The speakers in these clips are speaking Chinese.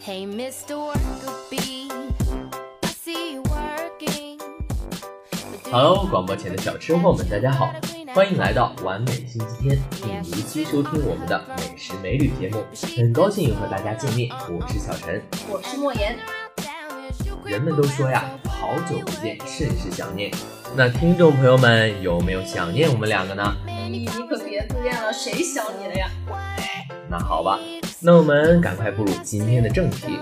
Hey, Mr. Worker Bee, I see you working. 哈喽，广播前的小吃货们，大家好，欢迎来到完美星期天，并如期收听我们的美食美旅节目。很高兴又和大家见面，我是小陈。我是莫言。人们都说呀，好久不见，甚是想念。那听众朋友们有没有想念我们两个呢？你可别自恋了，谁想你了呀？那好吧，那我们赶快步入今天的正题。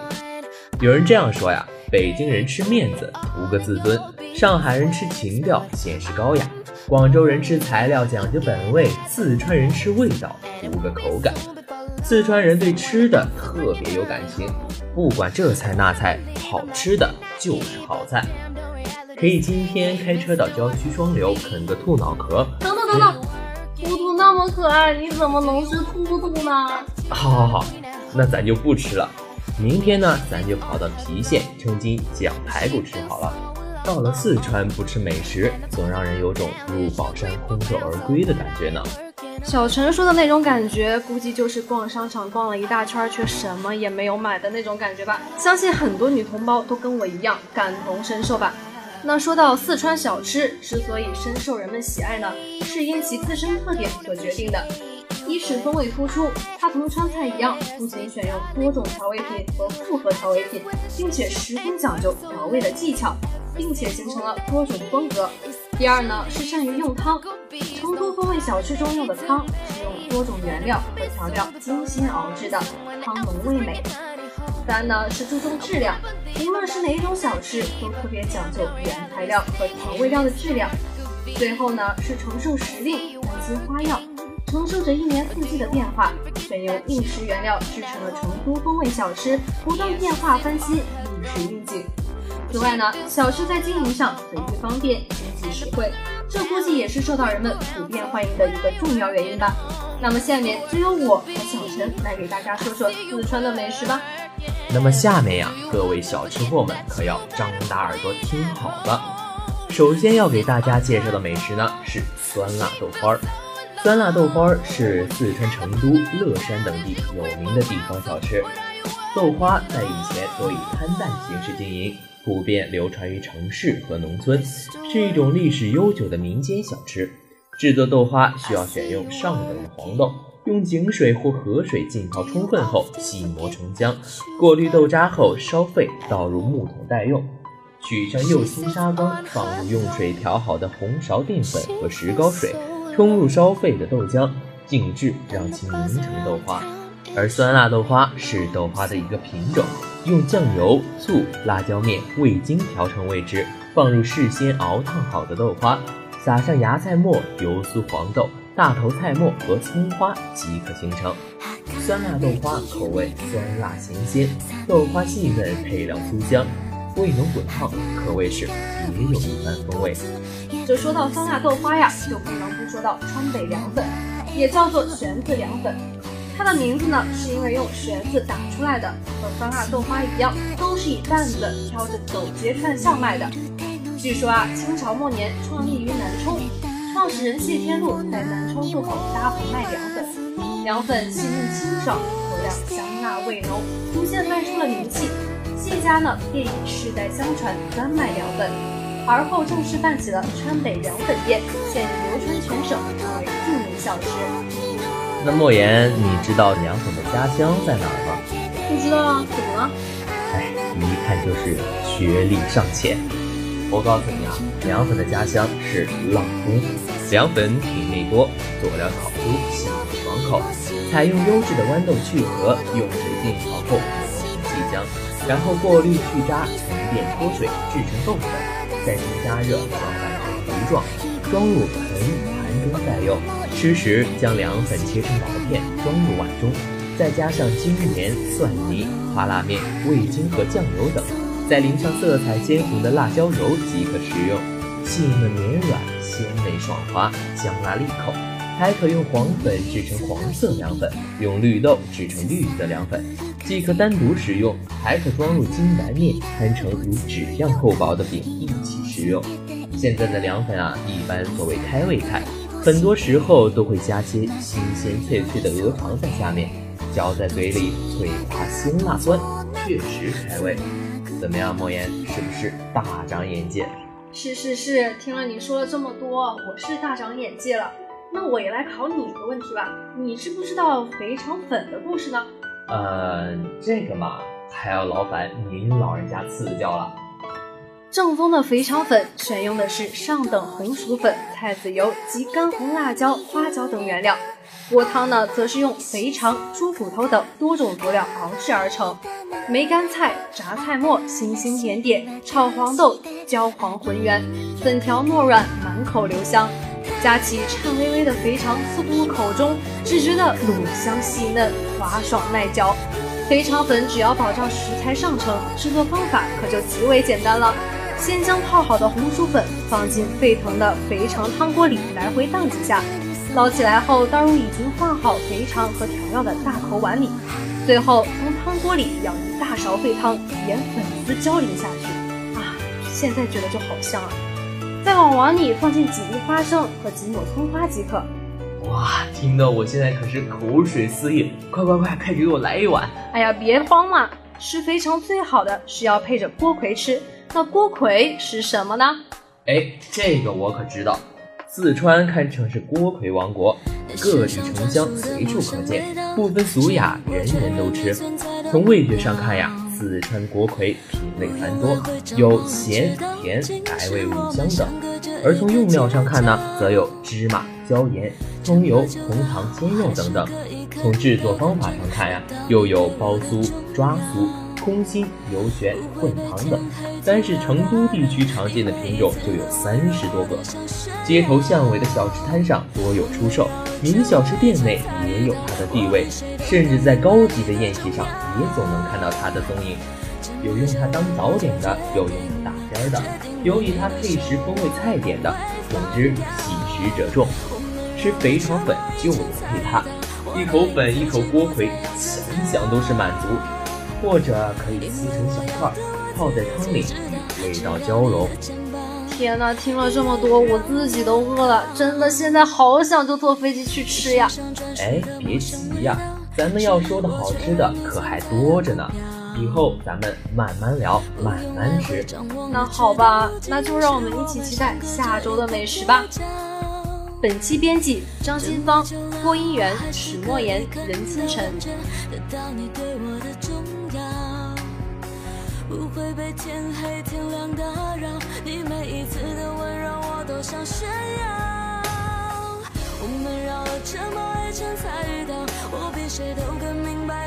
有人这样说呀，北京人吃面子，图个自尊；上海人吃情调，显示高雅；广州人吃材料，讲究本味；四川人吃味道，图个口感。四川人对吃的特别有感情，不管这菜那菜，好吃的就是好菜。可以今天开车到郊区双流啃个兔脑壳。等等等等，兔兔那么可爱，你怎么能是兔兔呢？好好好，那咱就不吃了。明天呢，咱就跑到郫县称斤酱排骨吃好了。到了四川不吃美食，总让人有种入宝山空手而归的感觉呢。小陈说的那种感觉，估计就是逛商场逛了一大圈，却什么也没有买的那种感觉吧。相信很多女同胞都跟我一样感同身受吧。那说到四川小吃之所以深受人们喜爱呢，是因其自身特点所决定的。一是风味突出，它同川菜一样，不仅选用多种调味品和复合调味品，并且十分讲究调味的技巧，并且形成了多种风格。第二呢，是善于用汤，成都风味小吃中用的汤是用多种原料和调料精心熬制的，汤浓味美。三呢是注重质量，无论是哪一种小吃，都特别讲究原材料和调味料的质量。最后呢是承受时令，担心花样，承受着一年四季的变化，选用应时原料制成了成都风味小吃，不断变化翻新，应时应景。此外呢，小吃在经营上随之方便，经济实惠，这估计也是受到人们普遍欢迎的一个重要原因吧。那么下面就由我和小陈来给大家说说四川的美食吧。那么下面呀，各位小吃货们可要张大耳朵听好了。首先要给大家介绍的美食呢是酸辣豆花儿。酸辣豆花是四川成都、乐山等地有名的地方小吃。豆花在以前多以摊担形式经营，普遍流传于城市和农村，是一种历史悠久的民间小吃。制作豆花需要选用上等的黄豆。用井水或河水浸泡充分后，细磨成浆，过滤豆渣后烧沸，倒入木桶待用。取上釉青砂缸，放入用水调好的红苕淀粉和石膏水，冲入烧沸的豆浆，静置，让其凝成豆花。而酸辣豆花是豆花的一个品种，用酱油、醋、辣椒面、味精调成味汁，放入事先熬烫好的豆花，撒上芽菜末、油酥黄豆。大头菜末和葱花即可形成酸辣豆花，口味酸辣咸鲜，豆花细嫩，配料酥香，味浓滚烫，可谓是别有一番风味。这说到酸辣豆花呀，就不能说到川北凉粉，也叫做旋子凉粉。它的名字呢，是因为用旋子打出来的，和酸辣豆花一样，都是以担子挑着走街串巷卖的。据说啊，清朝末年创立于南充。创始人谢天禄在南充路口搭棚卖凉粉，凉粉细嫩清爽，口感香辣味浓，逐渐卖出了名气。谢家呢便以世代相传专卖凉粉，而后正式办起了川北凉粉店，现已流传全省，成为著名小吃。那莫言，你知道凉粉的家乡在哪儿吗？不知道啊，怎么了？哎，一看就是学历尚浅。我告诉你啊，凉粉的家乡是阆中。凉粉品类多，佐料烤出，细腻爽口。采用优质的豌豆去核，用水浸泡后磨成细浆，然后过滤去渣，沉淀脱水，制成豆粉，再经加热装拌成糊状，装入盆盘中待用。吃时将凉粉切成薄片，装入碗中，再加上精盐、蒜泥、花辣面、味精和酱油等。再淋上色彩鲜红的辣椒油即可食用，细嫩绵软，鲜美爽滑，香辣利口。还可用黄粉制成黄色凉粉，用绿豆制成绿色凉粉，既可单独食用，还可装入精白面，摊成如纸样厚薄的饼一起食用。现在的凉粉啊，一般作为开胃菜，很多时候都会加些新鲜脆脆的鹅肠在下面，嚼在嘴里脆滑鲜辣酸。确实开胃。怎么样，莫言，是不是大长眼界？是是是，听了你说了这么多，我是大长眼界了。那我也来考你一个问题吧，你知不知道肥肠粉的故事呢？呃，这个嘛，还要劳烦您老人家赐教了。正宗的肥肠粉选用的是上等红薯粉、菜籽油及干红辣椒、花椒等原料。锅汤呢，则是用肥肠、猪骨头等多种佐料熬制而成。梅干菜、榨菜末、星星点点，炒黄豆，焦黄浑圆，粉条糯软，满口留香。夹起颤巍巍的肥肠送入口中，只觉得卤香细嫩，滑爽耐嚼。肥肠粉只要保障食材上乘，制作方法可就极为简单了。先将泡好的红薯粉放进沸腾的肥肠汤锅里，来回荡几下。捞起来后，倒入已经放好肥肠和调料的大口碗里，最后从汤锅里舀一大勺沸汤，沿粉丝浇淋下去。啊，现在觉得就好香啊！再往碗里放进几粒花生和几抹葱花即可。哇，听得我现在可是口水四溢！快快快，快给我来一碗！哎呀，别慌嘛，吃肥肠最好的是要配着锅盔吃。那锅盔是什么呢？哎，这个我可知道。四川堪称是锅盔王国，各地城乡随处可见，不分俗雅，人人都吃。从味觉上看呀，四川锅盔品类繁多，有咸、甜、白味、五香等；而从用料上看呢，则有芝麻、椒盐、葱油、红糖、鲜肉等等。从制作方法上看呀，又有包酥、抓酥。空心、油旋、混糖等，单是成都地区常见的品种就有三十多个。街头巷尾的小吃摊上多有出售，名小吃店内也有它的地位，甚至在高级的宴席上也总能看到它的踪影。有用它当早点的，有用它打边的，有以它配食风味菜点的。总之，喜食者众，吃肥肠粉就得配它。一口粉，一口锅盔，想想都是满足。或者可以撕成小块，泡在汤里，味道交融。天哪，听了这么多，我自己都饿了，真的现在好想就坐飞机去吃呀！哎，别急呀，咱们要说的好吃的可还多着呢，以后咱们慢慢聊，慢慢吃。那好吧，那就让我们一起期待下周的美食吧。本期编辑张新芳，播音员史莫言、任清晨。不会被天黑天亮打扰，你每一次的温柔我都想炫耀。我们绕了这么一圈才遇到，我比谁都更明白